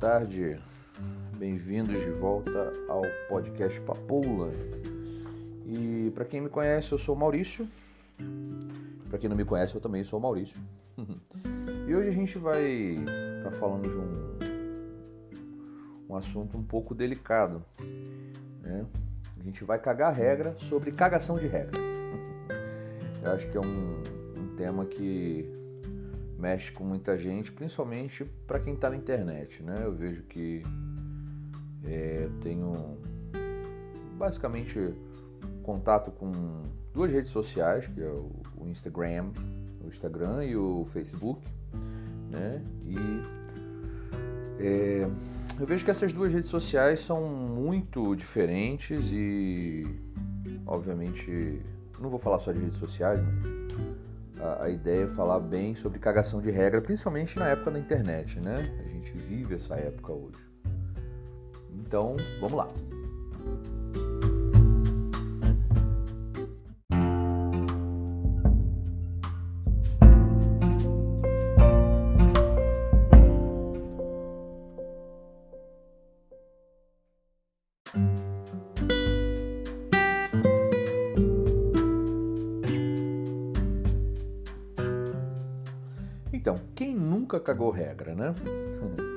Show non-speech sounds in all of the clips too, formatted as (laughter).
tarde. Bem-vindos de volta ao podcast Papoula. E para quem me conhece, eu sou Maurício. Para quem não me conhece, eu também sou Maurício. (laughs) e hoje a gente vai estar tá falando de um, um assunto um pouco delicado. Né? A gente vai cagar regra sobre cagação de regra. (laughs) eu acho que é um, um tema que mexe com muita gente, principalmente para quem está na internet, né? Eu vejo que é, tenho basicamente contato com duas redes sociais, que é o Instagram, o Instagram e o Facebook, né? E é, eu vejo que essas duas redes sociais são muito diferentes e, obviamente, não vou falar só de redes sociais, mas a, a, ideia é falar bem sobre cagação de regra, principalmente na época da internet, né? A gente vive essa época hoje. Então, vamos lá. Cagou regra, né? (laughs)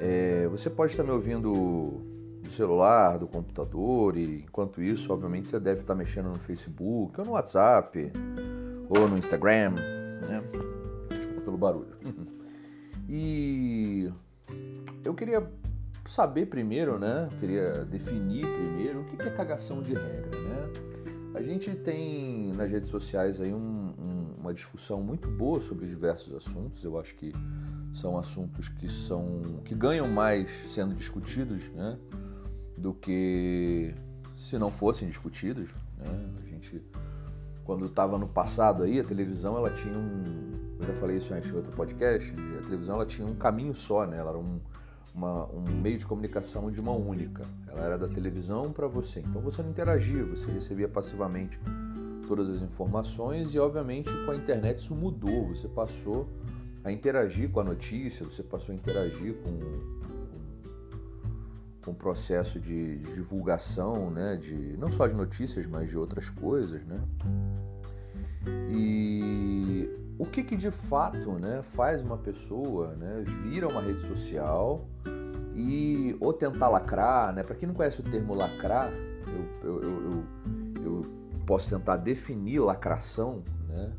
É, você pode estar me ouvindo do celular, do computador, e enquanto isso, obviamente, você deve estar mexendo no Facebook, ou no WhatsApp, ou no Instagram, né? Desculpa pelo barulho. (laughs) E eu queria saber primeiro, né? Queria definir primeiro o que é cagação de regra, né? A gente tem nas redes sociais aí um, uma discussão muito boa sobre diversos assuntos. Eu acho que são assuntos que são que ganham mais sendo discutidos, né, do que se não fossem discutidos. Né? A gente quando estava no passado aí a televisão ela tinha um, eu já falei isso antes em outro podcast, a televisão ela tinha um caminho só, né? Ela era um uma, um meio de comunicação de mão única. Ela era da televisão para você. Então você não interagia, você recebia passivamente todas as informações e, obviamente, com a internet isso mudou. Você passou a interagir com a notícia, você passou a interagir com, com, o processo de, de, divulgação, né? de, não só de notícias, mas de outras coisas. Né? E o que, que de fato né, faz uma pessoa né, vir a uma rede social e ou tentar lacrar, né? Para quem não conhece o termo lacrar, eu, eu, eu, eu, posso tentar definir lacração, né?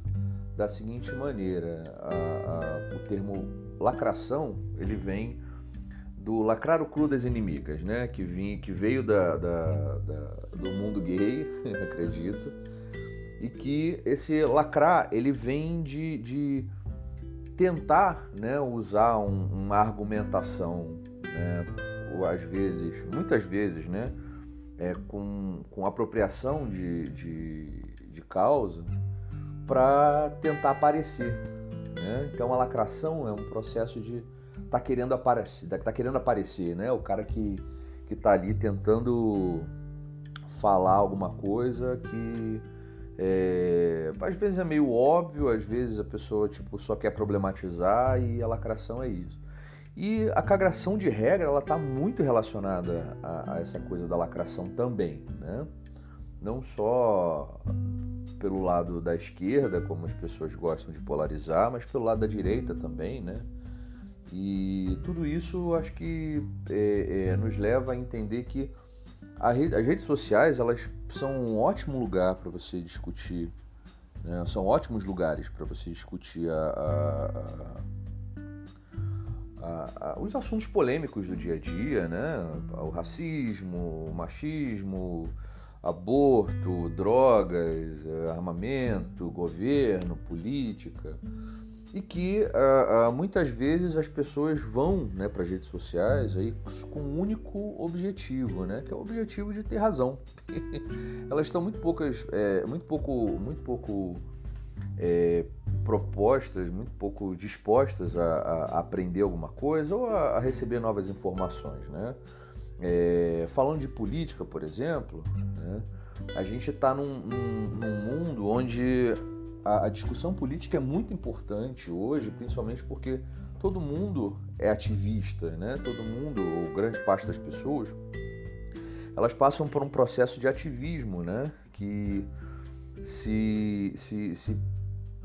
Da seguinte maneira, a, a, o termo lacração ele vem do lacrar o cru das inimigas, né? Que, vinha, que veio da, da, da, do mundo gay, (laughs) acredito, e que esse lacrar ele vem de, de tentar né, usar um, uma argumentação né? ou às vezes, muitas vezes, né? É, com, com apropriação de, de, de causa para tentar aparecer. Né? Então a lacração é um processo de tá querendo aparecer, tá querendo aparecer, né? O cara que que tá ali tentando falar alguma coisa que é, às vezes é meio óbvio, às vezes a pessoa tipo só quer problematizar e a lacração é isso. E a cagação de regra ela está muito relacionada a, a, essa coisa da lacração também, né? Não só pelo lado da esquerda, como as pessoas gostam de polarizar, mas pelo lado da direita também, né? E tudo isso acho que é, é, nos leva a entender que a as redes sociais elas são um ótimo lugar para você discutir, né? são ótimos lugares para você discutir a a, a, os assuntos polêmicos do dia a dia, né? O racismo, o machismo, aborto, drogas, eh, armamento, governo, política. E que uh, muitas vezes as pessoas vão né, para as redes sociais aí com um único objetivo, né, que é o objetivo de ter razão. (laughs) Elas estão muito poucas, é, muito pouco, muito pouco é, propostas, muito pouco dispostas a, a, aprender alguma coisa ou a, a receber novas informações. Né? É, falando de política, por exemplo, né, a gente está num, num, num, mundo onde a, a discussão política é muito importante hoje, principalmente porque todo mundo é ativista, né? Todo mundo, ou grande parte das pessoas, elas passam por um processo de ativismo, né? Que se, se, se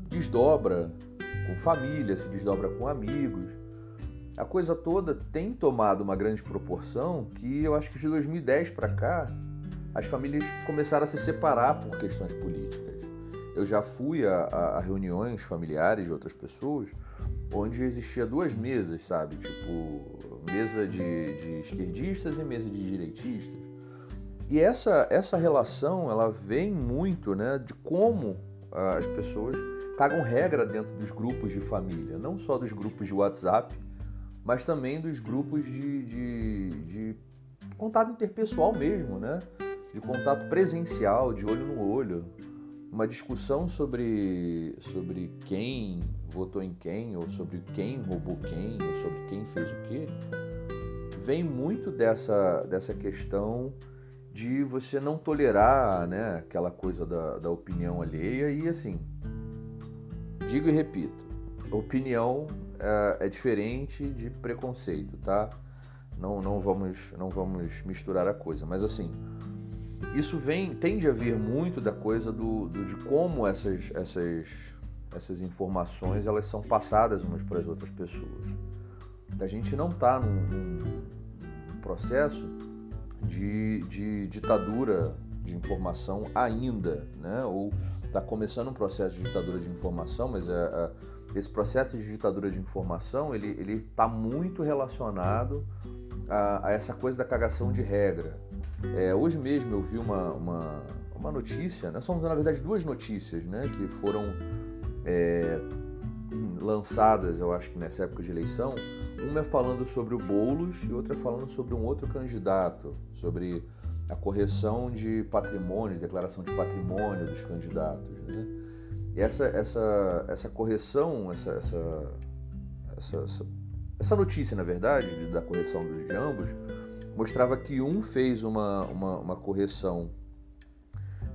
desdobra com família, se desdobra com amigos. A coisa toda tem tomado uma grande proporção que eu acho que de 2010 para cá as famílias começaram a se separar por questões políticas. Eu já fui a, a, a reuniões familiares de outras pessoas onde existia duas mesas, sabe? Tipo, mesa de, de esquerdistas e mesa de direitistas. E essa, essa relação, ela vem muito né, de como as pessoas cagam regra dentro dos grupos de família, não só dos grupos de WhatsApp, mas também dos grupos de, de, de contato interpessoal mesmo, né? De contato presencial, de olho no olho. Uma discussão sobre, sobre quem votou em quem, ou sobre quem roubou quem, ou sobre quem fez o quê, vem muito dessa, dessa questão de você não tolerar né, aquela coisa da, da opinião alheia e assim, digo e repito, opinião é, é, diferente de preconceito, tá? Não, não, vamos, não vamos misturar a coisa, mas assim, isso vem tende a vir muito da coisa do, do de como essas, essas, essas informações elas são passadas umas para as outras pessoas. A gente não está num, num processo de, de ditadura de informação ainda, né? Ou está começando um processo de ditadura de informação, mas é, é, esse processo de ditadura de informação ele está muito relacionado a, a, essa coisa da cagação de regra. É, hoje mesmo eu vi uma, uma, uma notícia, né? são na verdade duas notícias, né? Que foram é, lançadas, eu acho que nessa época de eleição, uma é falando sobre o Boulos e outra é falando sobre um outro candidato, sobre a correção de patrimônio, declaração de patrimônio dos candidatos. Né? E essa, essa, essa correção, essa, essa, essa, essa notícia, na verdade, da correção dos de ambos, mostrava que um fez uma, uma, uma correção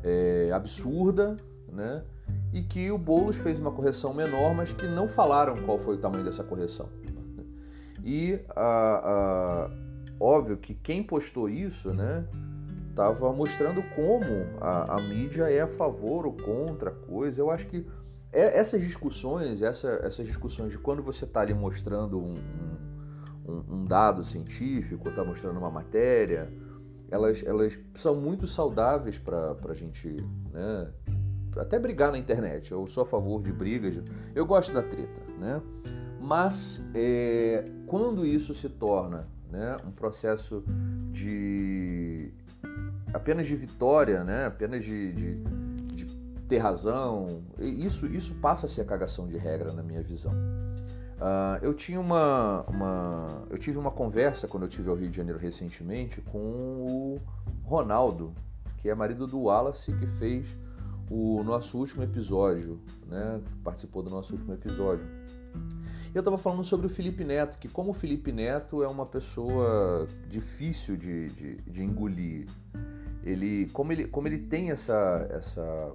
é, absurda, né? E que o Boulos fez uma correção menor, mas que não falaram qual foi o tamanho dessa correção. E a, a, óbvio que quem postou isso, né, estava mostrando como a, a, mídia é a favor ou contra a coisa. Eu acho que é, essas discussões, essa, essas discussões de quando você está ali mostrando um, um, um dado científico, está mostrando uma matéria, elas, elas são muito saudáveis para a gente né, até brigar na internet. Eu sou a favor de brigas, eu gosto da treta, né? Mas é, quando isso se torna né, um processo de apenas de vitória, né, apenas de, de, de ter razão, isso, isso passa a ser a cagação de regra na minha visão. Uh, eu tinha uma, uma, eu tive uma conversa quando eu tive ao Rio de Janeiro recentemente com o Ronaldo, que é marido do Wallace, que fez o nosso último episódio, né? Participou do nosso último episódio. Eu estava falando sobre o Felipe Neto, que como o Felipe Neto é uma pessoa difícil de, de, de engolir, ele como, ele, como ele tem essa, essa,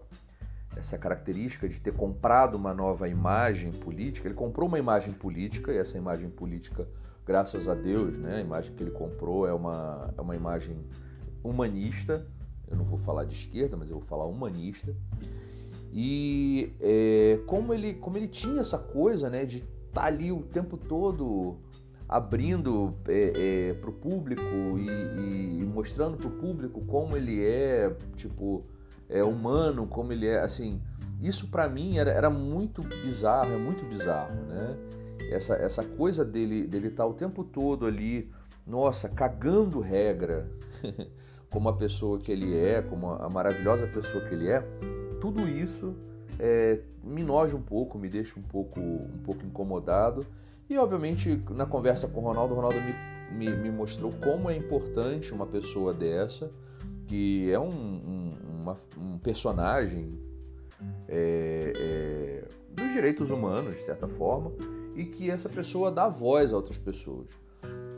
essa característica de ter comprado uma nova imagem política, ele comprou uma imagem política, e essa imagem política, graças a Deus, né, a imagem que ele comprou é uma, é uma imagem humanista, eu não vou falar de esquerda, mas eu vou falar humanista. E é, como, ele, como ele tinha essa coisa né, de estar tá ali o tempo todo abrindo é, é, para o público e, e mostrando para o público como ele é, tipo, é humano, como ele é, assim, isso para mim era, era muito bizarro, é muito bizarro, né? Essa, essa coisa dele dele estar tá o tempo todo ali, nossa, cagando regra, (laughs) como a pessoa que ele é, como a maravilhosa pessoa que ele é, tudo isso é, me noja um pouco, me deixa um pouco, um pouco incomodado. E obviamente na conversa com o Ronaldo, o Ronaldo me, me, me mostrou como é importante uma pessoa dessa, que é um, um, uma, um personagem é, é, dos direitos humanos, de certa forma, e que essa pessoa dá voz a outras pessoas.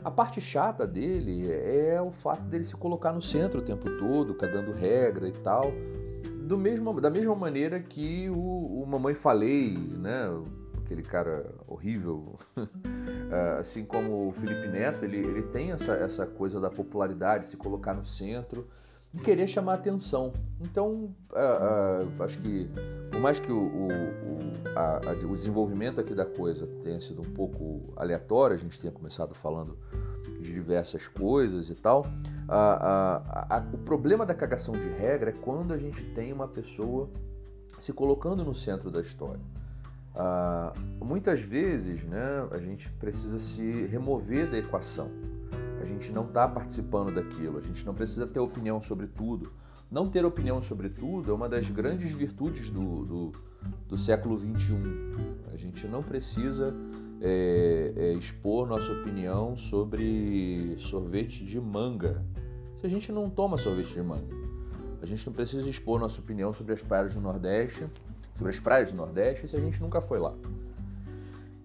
A parte chata dele é o fato dele se colocar no centro o tempo todo, cagando regra e tal. do mesmo, da mesma maneira que o, o Mamãe Falei, né? aquele cara horrível, (laughs) assim como o Felipe Neto, ele, ele tem essa, essa coisa da popularidade, se colocar no centro e querer chamar atenção. Então, uh, uh, acho que, por mais que o, o, a, a, o desenvolvimento aqui da coisa tenha sido um pouco aleatório, a gente tenha começado falando de diversas coisas e tal, uh, o problema da cagação de regra é quando a gente tem uma pessoa se colocando no centro da história. muitas vezes né, a gente precisa se remover da equação. Gente não está participando daquilo, a gente não precisa ter opinião sobre tudo. Não ter opinião sobre tudo é uma das grandes virtudes do, do, do século XXI. A gente não precisa é, é, expor nossa opinião sobre sorvete de manga se a gente não toma sorvete de manga. A gente não precisa expor nossa opinião sobre as praias do Nordeste, sobre as praias do Nordeste se a gente nunca foi lá.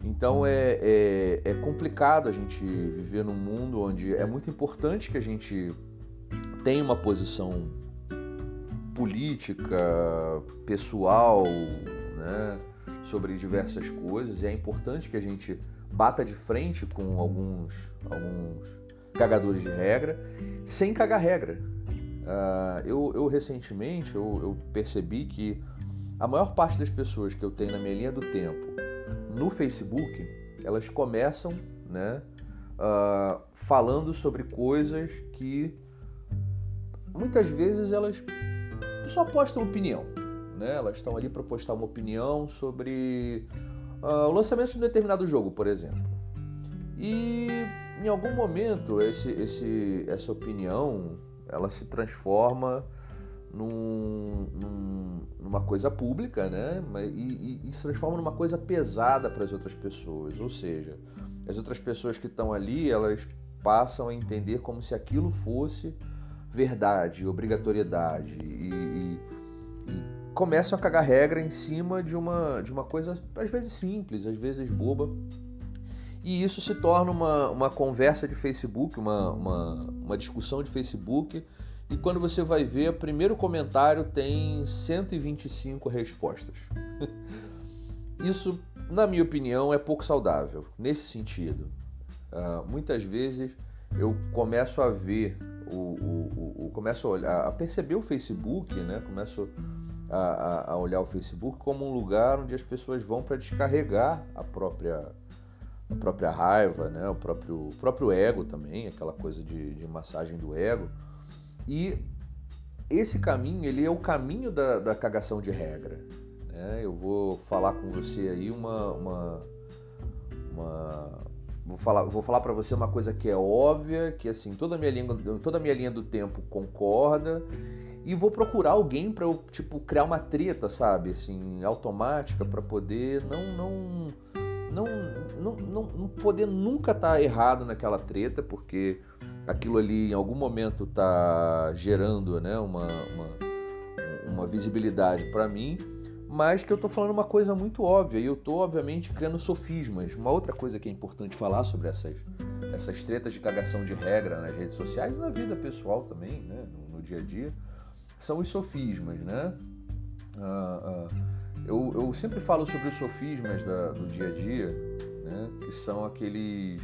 Então é, é, é, complicado a gente viver num mundo onde é muito importante que a gente tenha uma posição política, pessoal, né, sobre diversas coisas. E é importante que a gente bata de frente com alguns, alguns cagadores de regra, sem cagar regra. Uh, eu, eu, recentemente eu, eu percebi que a maior parte das pessoas que eu tenho na minha linha do tempo no Facebook, elas começam né, uh, falando sobre coisas que muitas vezes elas só postam opinião. Né? Elas estão ali para postar uma opinião sobre uh, o lançamento de um determinado jogo, por exemplo. E em algum momento esse, esse, essa opinião ela se transforma num, num, numa coisa pública, né? E, e, e, se transforma numa coisa pesada para as outras pessoas. Ou seja, as outras pessoas que estão ali, elas passam a entender como se aquilo fosse verdade, obrigatoriedade e, e, começam a cagar regra em cima de uma, de uma coisa às vezes simples, às vezes boba. E isso se torna uma, uma conversa de Facebook, uma, uma, uma discussão de Facebook e quando você vai ver, o primeiro comentário tem 125 respostas. (laughs) Isso, na minha opinião, é pouco saudável nesse sentido. Uh, muitas vezes eu começo a ver, o, o, o, começo a, olhar, a perceber o Facebook, né? começo a, a, a olhar o Facebook como um lugar onde as pessoas vão para descarregar a própria a própria raiva, né? o, próprio, o próprio ego também, aquela coisa de, de massagem do ego. E esse caminho, ele é o caminho da, da cagação de regra. Né? Eu vou falar com você aí uma, uma, uma vou falar, vou falar para você uma coisa que é óbvia, que assim toda a minha linha, toda minha linha do tempo concorda e vou procurar alguém para eu tipo criar uma treta, sabe, assim automática para poder não não não, não não não poder nunca estar tá errado naquela treta, porque aquilo ali em algum momento está gerando né, uma, uma, uma visibilidade para mim, mas que eu estou falando uma coisa muito óbvia e eu estou, obviamente, criando sofismas. Uma outra coisa que é importante falar sobre essas, essas tretas de cagação de regra nas redes sociais e na vida pessoal também, né, no, no dia a dia, são os sofismas. Né? Ah, ah, eu, eu sempre falo sobre os sofismas da, do dia a dia, né, que são aqueles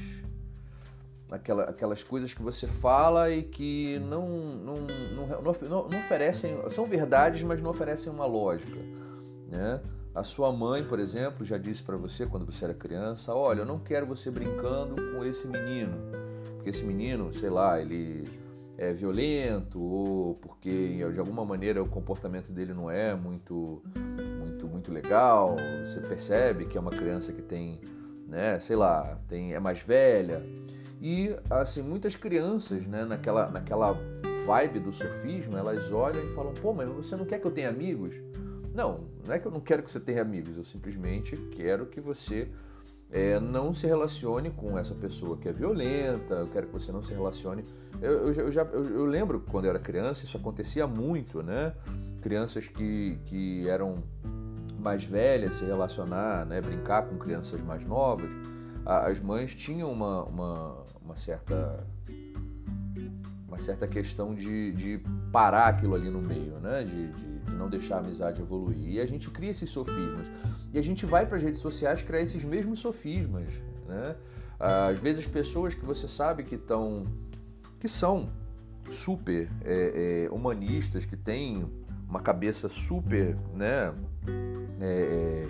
aquela, aquelas coisas que você fala e que não, não, não, não, oferecem, são verdades, mas não oferecem uma lógica. Né? A sua mãe, por exemplo, já disse para você quando você era criança: Olha, eu não quero você brincando com esse menino, porque esse menino, sei lá, ele é violento ou porque de alguma maneira o comportamento dele não é muito, muito, muito legal. Você percebe que é uma criança que tem, né, sei lá, tem, é mais velha e assim, muitas crianças, né, naquela, naquela vibe do sofismo, elas olham e falam: "Pô, mas você não quer que eu tenha amigos?" Não, não é que eu não quero que você tenha amigos, eu simplesmente quero que você é, não se relacione com essa pessoa que é violenta, eu quero que você não se relacione. Eu, eu, eu já, eu, eu, lembro quando eu era criança, isso acontecia muito, né? Crianças que, que eram mais velhas se relacionar, né? brincar com crianças mais novas as mães tinham uma, uma, uma certa uma certa questão de, de parar aquilo ali no meio, né? De, de, de, não deixar a amizade evoluir. E a gente cria esses sofismas. E a gente vai para as redes sociais criar esses mesmos sofismas, né? Às vezes pessoas que você sabe que estão, que são super é, é, humanistas, que têm uma cabeça super, né, é,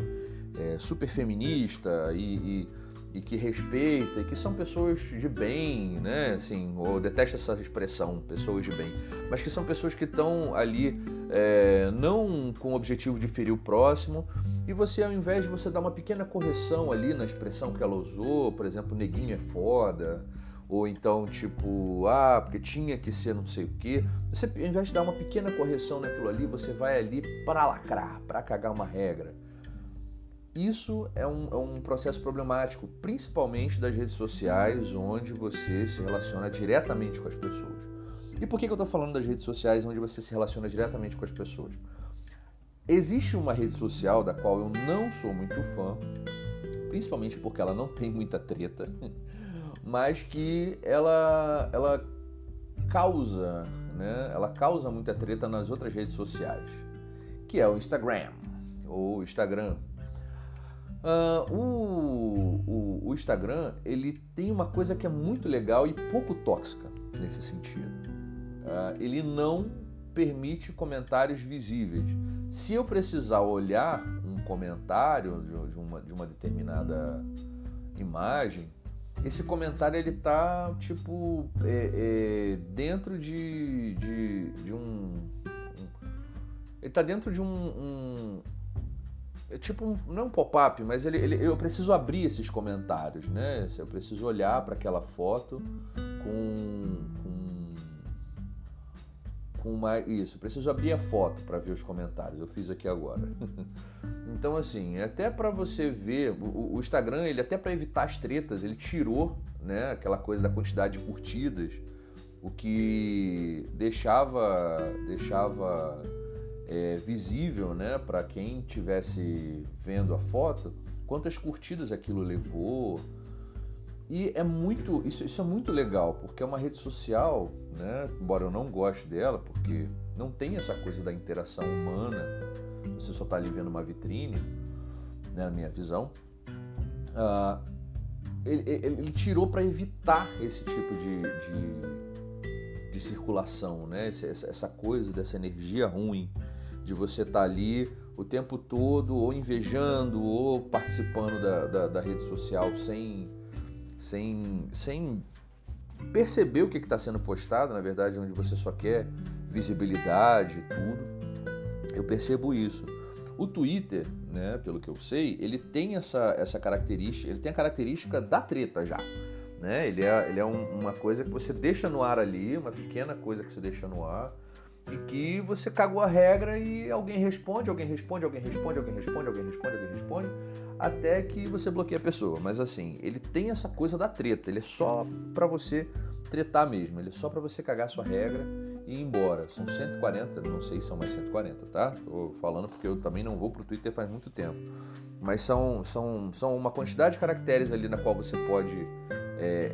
é, é super feminista e, e, e, que respeita, e que são pessoas de bem, né, assim, ou detesto essa expressão, pessoas de bem, mas que são pessoas que estão ali é, não com o objetivo de ferir o próximo, e você, ao invés de você dar uma pequena correção ali na expressão que ela usou, por exemplo, neguinho é foda, ou então tipo, ah, porque tinha que ser não sei o que. Você, ao invés de dar uma pequena correção naquilo ali, você vai ali para lacrar, para cagar uma regra. Isso é um, é um processo problemático, principalmente das redes sociais, onde você se relaciona diretamente com as pessoas. E por que, que eu estou falando das redes sociais onde você se relaciona diretamente com as pessoas? Existe uma rede social da qual eu não sou muito fã, principalmente porque ela não tem muita treta. (laughs) mas que ela, ela causa, né? Ela causa muita treta nas outras redes sociais, que é o Instagram ou Instagram. Uh, o, o, o, Instagram ele tem uma coisa que é muito legal e pouco tóxica nesse sentido. Uh, ele não permite comentários visíveis. Se eu precisar olhar um comentário de uma, de uma determinada imagem, esse comentário ele tá tipo é, é, dentro de, de, de um, um, ele tá dentro de um, um é tipo um, não é um pop-up mas ele, ele, eu preciso abrir esses comentários né eu preciso olhar para aquela foto com, com com uma isso, preciso abrir a foto para ver os comentários. Eu fiz aqui agora. (laughs) então assim, até para você ver o, o, Instagram, ele até para evitar as tretas, ele tirou, né, aquela coisa da quantidade de curtidas, o que deixava deixava é, visível, né, para quem tivesse vendo a foto, quantas curtidas aquilo levou, e é muito, isso, isso é muito legal, porque é uma rede social, né? Embora eu não goste dela, porque não tem essa coisa da interação humana, você só está ali vendo uma vitrine, né, na minha visão. Uh, ele, ele, ele, tirou para evitar esse tipo de, de, de circulação, né? Essa, essa, coisa dessa energia ruim de você estar tá ali o tempo todo ou invejando ou participando da, da, da rede social sem sem, sem perceber o que está sendo postado, na verdade, onde você só quer visibilidade e tudo. Eu percebo isso. O Twitter, né, pelo que eu sei, ele tem essa, essa característica, ele tem a característica da treta já. Né? Ele é, ele é um, uma coisa que você deixa no ar ali, uma pequena coisa que você deixa no ar, e que você cagou a regra e alguém responde, alguém responde, alguém responde, alguém responde, alguém responde, alguém responde, até que você bloqueia a pessoa. Mas assim, ele tem essa coisa da treta, ele é só para você tretar mesmo, ele é só para você cagar a sua regra e ir embora. São 140, não sei se são mais 140, tá? Tô falando porque eu também não vou pro Twitter faz muito tempo. Mas são, são, são uma quantidade de caracteres ali na qual você pode é,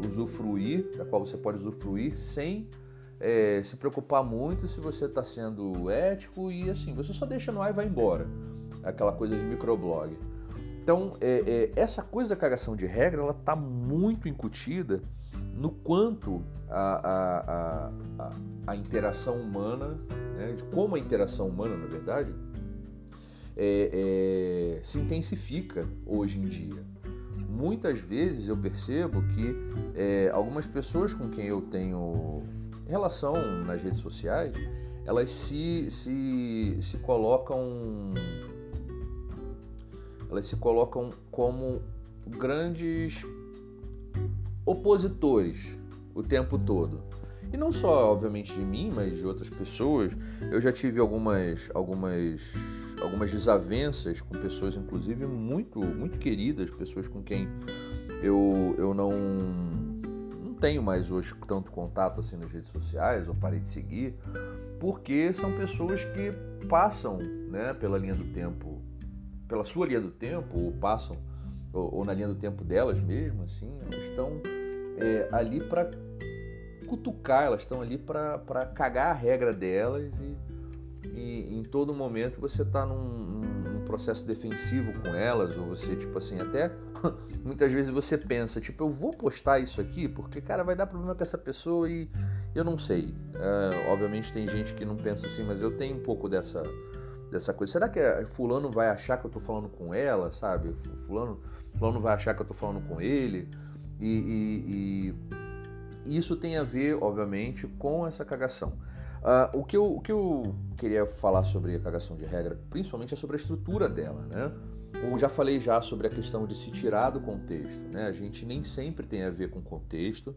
é, usufruir, da qual você pode usufruir sem é, se preocupar muito se você está sendo ético e assim, você só deixa no ar e vai embora. Aquela coisa de microblog. Então, é, é, essa coisa da cagação de regra, ela está muito incutida no quanto a, a, a, a interação humana, né, de como a interação humana, na verdade, é, é, se intensifica hoje em dia. Muitas vezes eu percebo que é, algumas pessoas com quem eu tenho relação nas redes sociais, elas se, se, se colocam elas se colocam como grandes opositores o tempo todo. E não só, obviamente, de mim, mas de outras pessoas. Eu já tive algumas, algumas, algumas desavenças com pessoas, inclusive, muito, muito queridas, pessoas com quem eu, eu não tenho mais hoje tanto contato assim nas redes sociais, ou parei de seguir, porque são pessoas que passam né, pela linha do tempo, pela sua linha do tempo, ou passam, ou, ou na linha do tempo delas mesmo, assim, elas estão é, ali para cutucar, elas estão ali para cagar a regra delas e, e em todo momento você está num, num, processo defensivo com elas, ou você, tipo assim, até (laughs) muitas vezes você pensa, tipo, eu vou postar isso aqui porque, cara, vai dar problema com essa pessoa e eu não sei. É, obviamente tem gente que não pensa assim, mas eu tenho um pouco dessa, dessa coisa. Será que fulano vai achar que eu tô falando com ela, sabe? Fulano, fulano vai achar que eu tô falando com ele? e, e, e isso tem a ver, obviamente, com essa cagação. Uh, o, que eu, o que eu queria falar sobre a cagação de regra, principalmente, é sobre a estrutura dela, né? Eu já falei já sobre a questão de se tirar do contexto, né? A gente nem sempre tem a ver com contexto.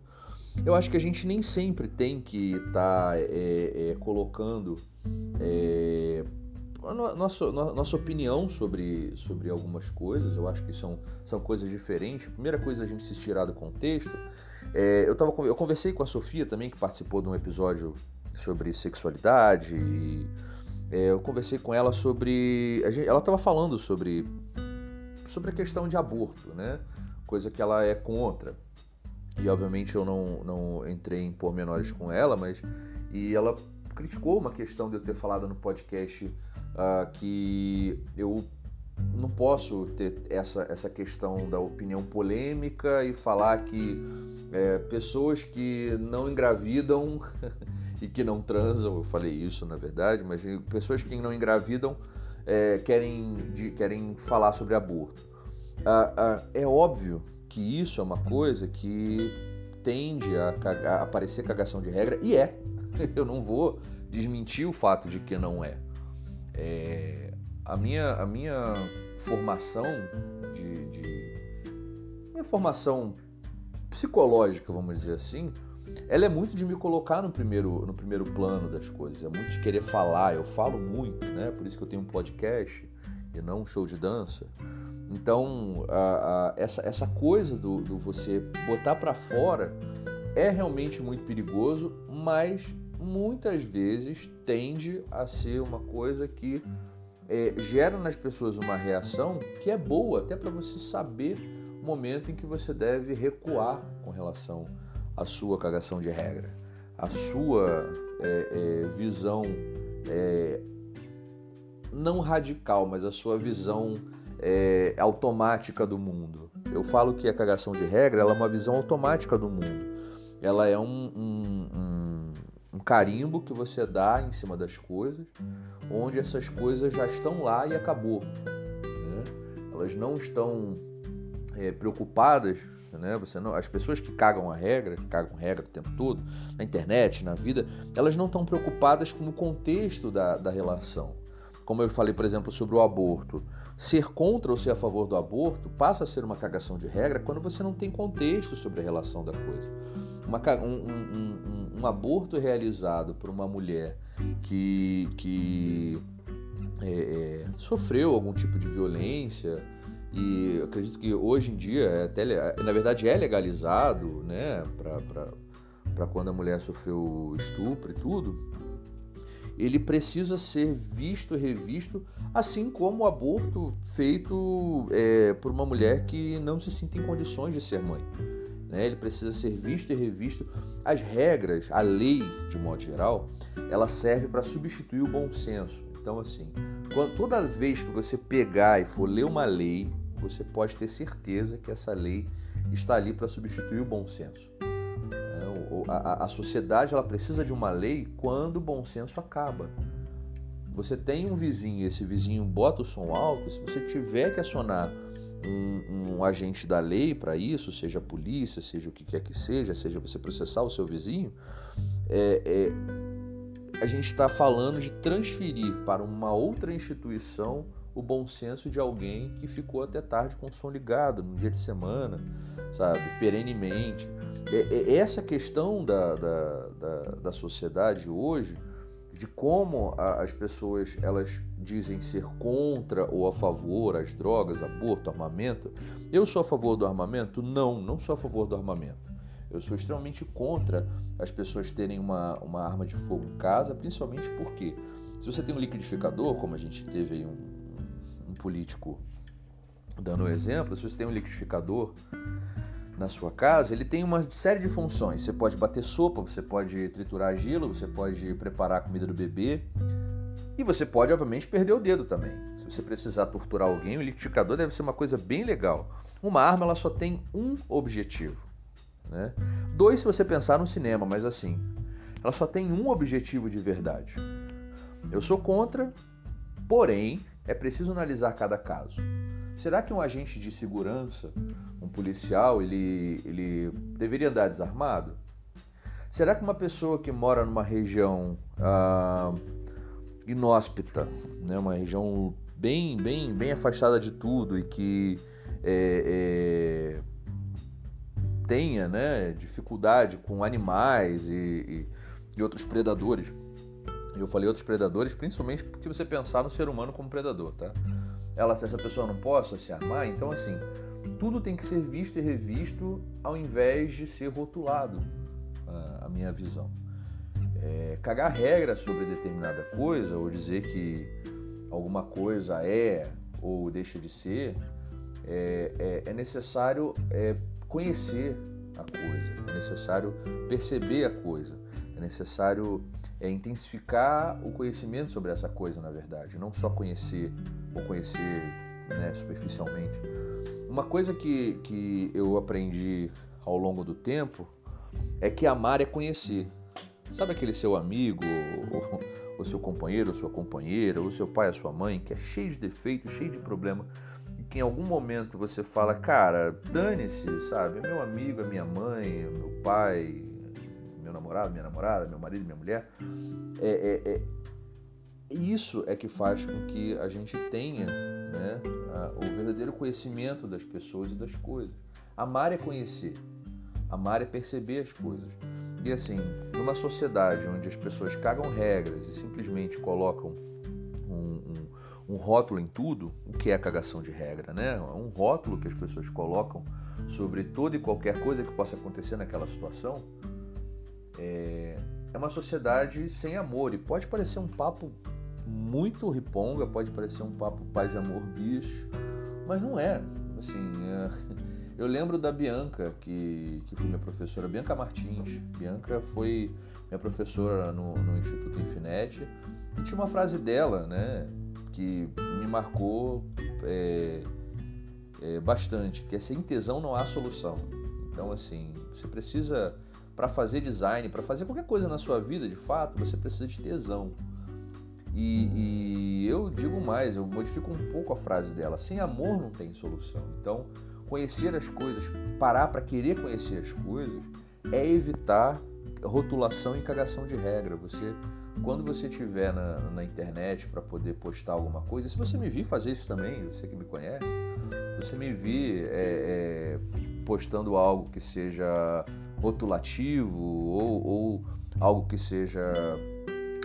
Eu acho que a gente nem sempre tem que estar tá, é, é, colocando é, nossa, nossa opinião sobre, sobre algumas coisas. Eu acho que são, são coisas diferentes. Primeira coisa, a gente se tirar do contexto. É, eu, tava, eu conversei com a Sofia também, que participou de um episódio sobre sexualidade. E, é, eu conversei com ela sobre. Gente, ela estava falando sobre, sobre a questão de aborto, né? Coisa que ela é contra. E obviamente eu não, não entrei em pormenores com ela, mas. E ela criticou uma questão de eu ter falado no podcast uh, que eu não posso ter essa, essa questão da opinião polêmica e falar que é, pessoas que não engravidam (laughs) e que não transam, eu falei isso na verdade, mas pessoas que não engravidam é, querem, de, querem falar sobre aborto. Ah, ah, é óbvio que isso é uma coisa que tende a, a aparecer cagação de regra, e é. (laughs) Eu não vou desmentir o fato de que não é. é a, minha, a minha formação de, de minha formação psicológica, vamos dizer assim, ela é muito de me colocar no primeiro, no primeiro plano das coisas, é muito de querer falar, eu falo muito, né? Por isso que eu tenho um podcast e não um show de dança. Então, a, a, essa, essa coisa do, do você botar para fora é realmente muito perigoso, mas muitas vezes tende a ser uma coisa que é, gera nas pessoas uma reação que é boa, até para você saber o momento em que você deve recuar com relação a sua cagação de regra, a sua é, é, visão é, não radical, mas a sua visão é, automática do mundo. Eu falo que a cagação de regra é uma visão automática do mundo. Ela é um, um, um, um carimbo que você dá em cima das coisas, onde essas coisas já estão lá e acabou. Né? Elas não estão é, preocupadas né? Você não, as pessoas que cagam a regra, que cagam regra o tempo todo, na internet, na vida, elas não estão preocupadas com o contexto da, da relação. Como eu falei, por exemplo, sobre o aborto. Ser contra ou ser a favor do aborto passa a ser uma cagação de regra quando você não tem contexto sobre a relação da coisa. Uma, um, um, um, um, aborto realizado por uma mulher que, que é, é, sofreu algum tipo de violência, e acredito que hoje em dia, é até, na verdade, é legalizado, né, para quando a mulher sofreu estupro e tudo, ele precisa ser visto e revisto, assim como o aborto feito é, por uma mulher que não se sinta em condições de ser mãe. Né? Ele precisa ser visto e revisto. As regras, a lei, de modo geral, ela serve para substituir o bom senso. Então, assim, quando, toda vez que você pegar e for ler uma lei, você pode ter certeza que essa lei está ali para substituir o bom senso. É, a, a sociedade ela precisa de uma lei quando o bom senso acaba. Você tem um vizinho, esse vizinho bota o som alto, se você tiver que acionar um, um agente da lei para isso, seja a polícia, seja o que quer que seja, seja você processar o seu vizinho, é, é, a gente está falando de transferir para uma outra instituição o bom senso de alguém que ficou até tarde com o som ligado, no dia de semana, sabe, perenemente. É, é essa questão da, da, da, da sociedade hoje, de como a, as pessoas elas dizem ser contra ou a favor as drogas, aborto, armamento. Eu sou a favor do armamento? Não, não sou a favor do armamento. Eu sou extremamente contra as pessoas terem uma, uma arma de fogo em casa, principalmente porque se você tem um liquidificador, como a gente teve aí um, um político dando um exemplo, se você tem um liquidificador na sua casa, ele tem uma série de funções. Você pode bater sopa, você pode triturar gelo, você pode preparar a comida do bebê. E você pode, obviamente, perder o dedo também. Se você precisar torturar alguém, o liquidificador deve ser uma coisa bem legal. Uma arma ela só tem um objetivo. Né? Dois, se você pensar no cinema, mas assim, ela só tem um objetivo de verdade. Eu sou contra, porém, é preciso analisar cada caso. Será que um agente de segurança, um policial, ele, ele deveria andar desarmado? Será que uma pessoa que mora numa região ah, inóspita, né, uma região bem, bem, bem afastada de tudo e que é, é, tenha né, dificuldade com animais e, e, e outros predadores. Eu falei outros predadores, principalmente porque você pensar no ser humano como predador, tá? Ela, se essa pessoa não possa se armar, então assim, tudo tem que ser visto e revisto ao invés de ser rotulado, a, minha visão. É, cagar regra sobre determinada coisa ou dizer que alguma coisa é ou deixa de ser, é, é, é necessário é, conhecer a coisa, é necessário perceber a coisa, é necessário é, intensificar o conhecimento sobre essa coisa, na verdade, não só conhecer ou conhecer né, superficialmente. Uma coisa que, que eu aprendi ao longo do tempo é que amar é conhecer. Sabe aquele seu amigo, ou, ou seu companheiro, ou sua companheira, ou seu pai, ou sua mãe, que é cheio de defeitos, cheio de problema, que em algum momento você fala, cara, dane-se, sabe? É meu amigo, é minha mãe, é meu pai, meu namorado, minha namorada, meu marido, minha mulher. É, é, é, isso é que faz com que a gente tenha né, a, o verdadeiro conhecimento das pessoas e das coisas. Amar é conhecer, amar é perceber as coisas. E assim, numa sociedade onde as pessoas cagam regras e simplesmente colocam um, rótulo em tudo, o que é a cagação de regra, né? É um rótulo que as pessoas colocam sobre toda e qualquer coisa que possa acontecer naquela situação, é, é uma sociedade sem amor. E pode parecer um papo muito riponga, pode parecer um papo paz amor bicho, mas não é. Assim, é... eu lembro da Bianca, que, que foi minha professora, Bianca Martins. Bianca foi minha professora no, no Instituto Infinet e tinha uma frase dela, né, que me marcou é, é, bastante, que é sem tesão não há solução. Então, assim, você precisa para fazer design, para fazer qualquer coisa na sua vida, de fato, você precisa de tesão. E, e, eu digo mais, eu modifico um pouco a frase dela: sem amor não tem solução. Então, conhecer as coisas, parar para querer conhecer as coisas, é evitar rotulação e cagação de regra. Você, quando você estiver na, na internet para poder postar alguma coisa, se você me vir fazer isso também, você que me conhece, você me vir é, é, postando algo que seja rotulativo ou, ou algo que seja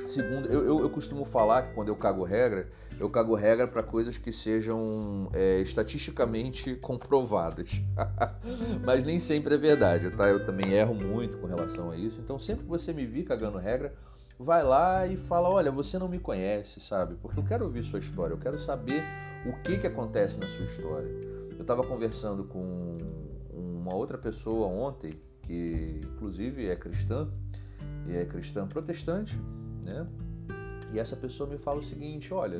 segundo eu, eu, eu, costumo falar que quando eu cago regra eu cago regra para coisas que sejam é, estatisticamente comprovadas. (laughs) Mas nem sempre é verdade tá? Eu também erro muito com relação a isso. Então sempre que você me vir cagando regra vai lá e fala olha você não me conhece sabe porque eu quero ouvir sua história eu quero saber o que que acontece na sua história eu estava conversando com uma outra pessoa ontem que inclusive é cristã, e é cristã protestante, né? E essa pessoa me fala o seguinte: olha,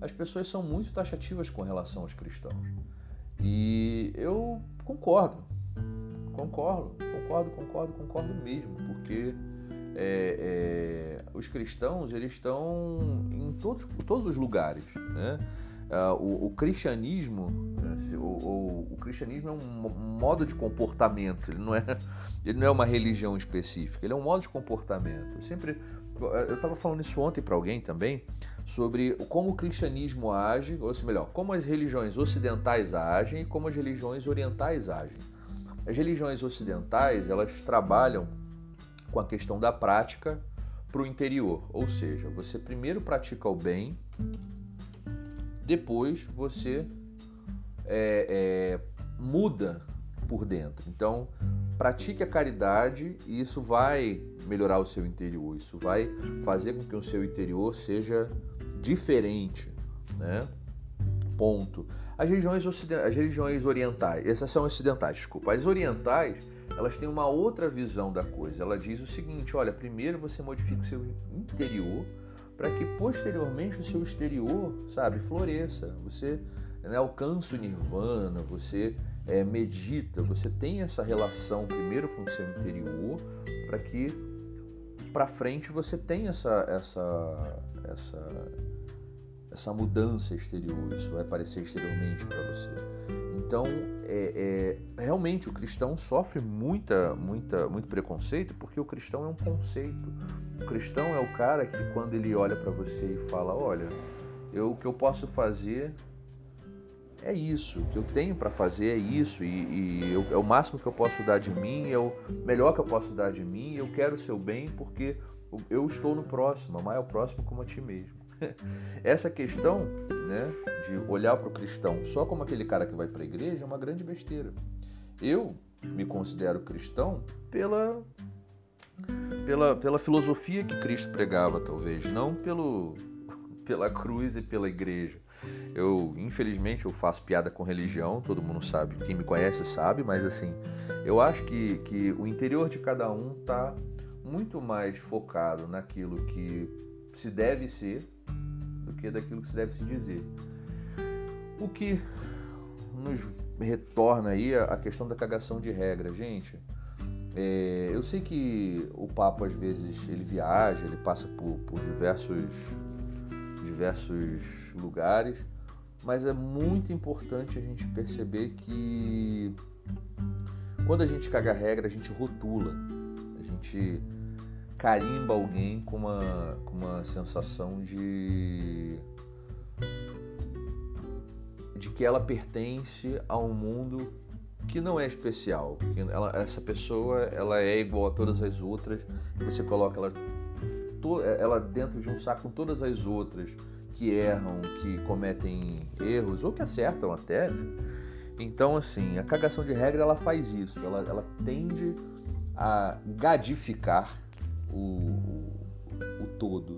as pessoas são muito taxativas com relação aos cristãos. E eu concordo, concordo, concordo, concordo, concordo mesmo, porque é, é, os cristãos eles estão em todos, todos os lugares, né? Uh, o, o, cristianismo, né, o, o, o, cristianismo é um modo de comportamento, ele não é, (laughs) ele não é uma religião específica, ele é um modo de comportamento. Eu sempre, eu estava falando isso ontem para alguém também sobre como o cristianismo age, ou seja, melhor, como as religiões ocidentais agem e como as religiões orientais agem. As religiões ocidentais elas trabalham com a questão da prática para o interior, ou seja, você primeiro pratica o bem depois você é, é, muda por dentro. Então, pratique a caridade e isso vai melhorar o seu interior. Isso vai fazer com que o seu interior seja diferente, né? Ponto. As religiões, as religiões orientais, essas são ocidentais, desculpa. As orientais, elas têm uma outra visão da coisa. Ela diz o seguinte: olha, primeiro você modifica o seu interior para que posteriormente o seu exterior, sabe, floresça. Você né, alcança o nirvana, você é, medita, você tem essa relação primeiro com o seu interior, para que para frente você tenha essa, essa, essa, essa mudança exterior, isso vai aparecer exteriormente para você. Então, é, é, realmente o cristão sofre muita, muita, muito preconceito porque o cristão é um conceito. O cristão é o cara que quando ele olha para você e fala, olha, eu, o que eu posso fazer é isso, o que eu tenho para fazer é isso, e, e eu, é o máximo que eu posso dar de mim, é o melhor que eu posso dar de mim, eu quero o seu bem porque eu estou no próximo, amar é o próximo como a ti mesmo. (laughs) Essa questão né, de olhar para o cristão só como aquele cara que vai para a igreja é uma grande besteira. Eu me considero cristão pela, pela, pela filosofia que Cristo pregava, talvez, não pelo, (laughs) pela cruz e pela igreja. Eu, infelizmente, eu faço piada com religião, todo mundo sabe, quem me conhece sabe, mas assim, eu acho que, que o interior de cada um está muito mais focado naquilo que se deve ser do que daquilo que se deve se dizer. O que nos retorna aí a questão da cagação de regra, gente. É, eu sei que o papo às vezes ele viaja, ele passa por, por diversos diversos lugares, mas é muito importante a gente perceber que quando a gente caga regra, a gente rotula, a gente carimba alguém com uma, com uma sensação de de que ela pertence a um mundo que não é especial, ela, essa pessoa ela é igual a todas as outras, você coloca ela, ela dentro de um saco com todas as outras que erram, que cometem erros ou que acertam até. Né? Então, assim, a cagação de regra ela faz isso, ela, ela tende a gadificar o, o, todo.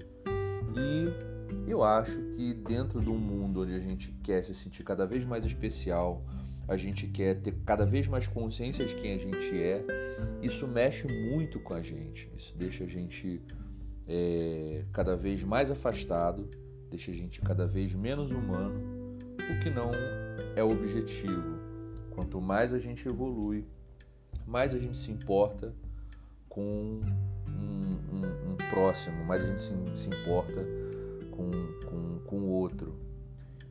E eu acho que dentro de um mundo onde a gente quer se sentir cada vez mais especial, a gente quer ter cada vez mais consciência de quem a gente é, isso mexe muito com a gente. Isso deixa a gente é, cada vez mais afastado deixa a gente cada vez menos humano, o que não é o objetivo. Quanto mais a gente evolui, mais a gente se importa com próximo, mais a gente se, se importa com, com, com o outro.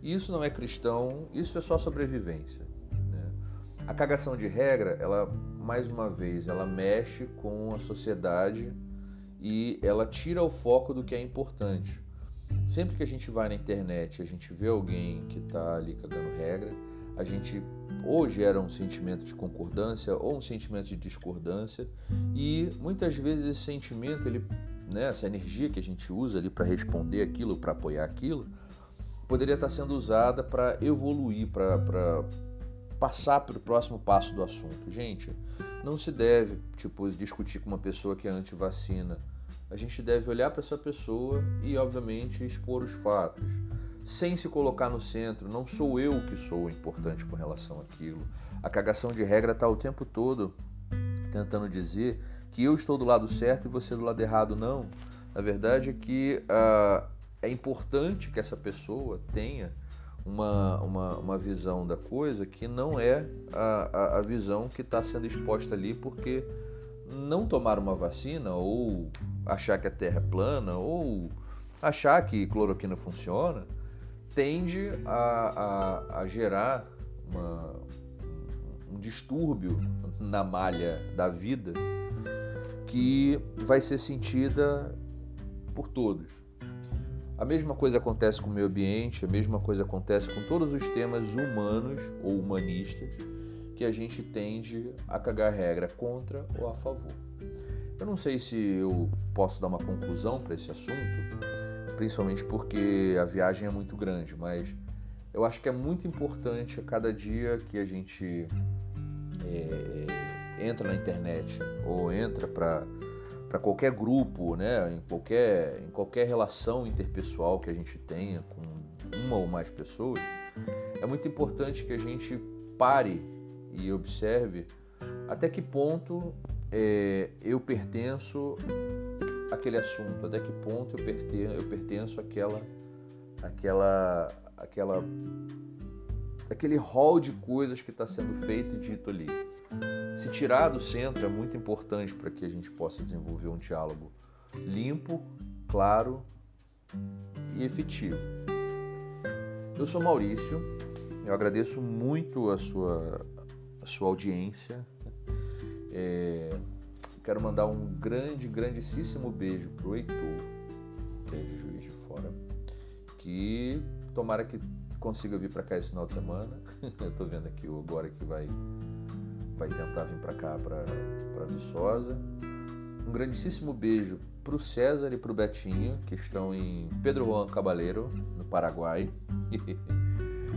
Isso não é cristão, isso é só sobrevivência. Né? A cagação de regra, ela mais uma vez, ela mexe com a sociedade e ela tira o foco do que é importante. Sempre que a gente vai na internet, a gente vê alguém que está ali cagando regra, a gente ou gera um sentimento de concordância ou um sentimento de discordância e muitas vezes esse sentimento, ele, né, essa energia que a gente usa ali para responder aquilo, para apoiar aquilo, poderia estar tá sendo usada para evoluir, para passar para o próximo passo do assunto. Gente, não se deve tipo discutir com uma pessoa que é anti-vacina a gente deve olhar para essa pessoa e, obviamente, expor os fatos, sem se colocar no centro. Não sou eu que sou importante com relação àquilo. A cagação de regra está o tempo todo tentando dizer que eu estou do lado certo e você do lado errado. Não. Na verdade é que uh, é importante que essa pessoa tenha uma, uma, uma visão da coisa que não é a, a, a visão que está sendo exposta ali, porque não tomar uma vacina ou achar que a Terra é plana ou achar que cloroquina funciona tende a, a, a gerar uma, um distúrbio na malha da vida que vai ser sentida por todos. A mesma coisa acontece com o meio ambiente, a mesma coisa acontece com todos os temas humanos ou humanistas que a gente tende a cagar regra contra ou a favor. Eu não sei se eu posso dar uma conclusão para esse assunto, principalmente porque a viagem é muito grande, mas eu acho que é muito importante a cada dia que a gente é, entra na internet ou entra para para qualquer grupo, né, em qualquer em qualquer relação interpessoal que a gente tenha com uma ou mais pessoas, é muito importante que a gente pare e observe até que ponto é, eu pertenço aquele assunto, até que ponto eu pertenço, eu pertenço àquela, àquela, àquela, aquele rol de coisas que está sendo feito e dito ali. Se tirar do centro é muito importante para que a gente possa desenvolver um diálogo limpo, claro e efetivo. Eu sou Maurício, eu agradeço muito a sua, a sua audiência. É, quero mandar um grande, grandíssimo beijo pro Heitor, que é de Juiz de Fora, que tomara que consiga vir para cá esse final de semana. (laughs) eu tô vendo aqui agora que vai vai tentar vir para cá para Viçosa. Um grandíssimo beijo para o César e para o Betinho, que estão em Pedro Juan Cabaleiro, no Paraguai. (laughs)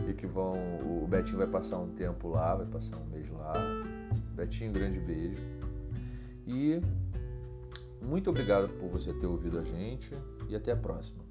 e que vão. O Betinho vai passar um tempo lá, vai passar um mês lá. Betinho, um grande beijo. E muito obrigado por você ter ouvido a gente e até a próxima.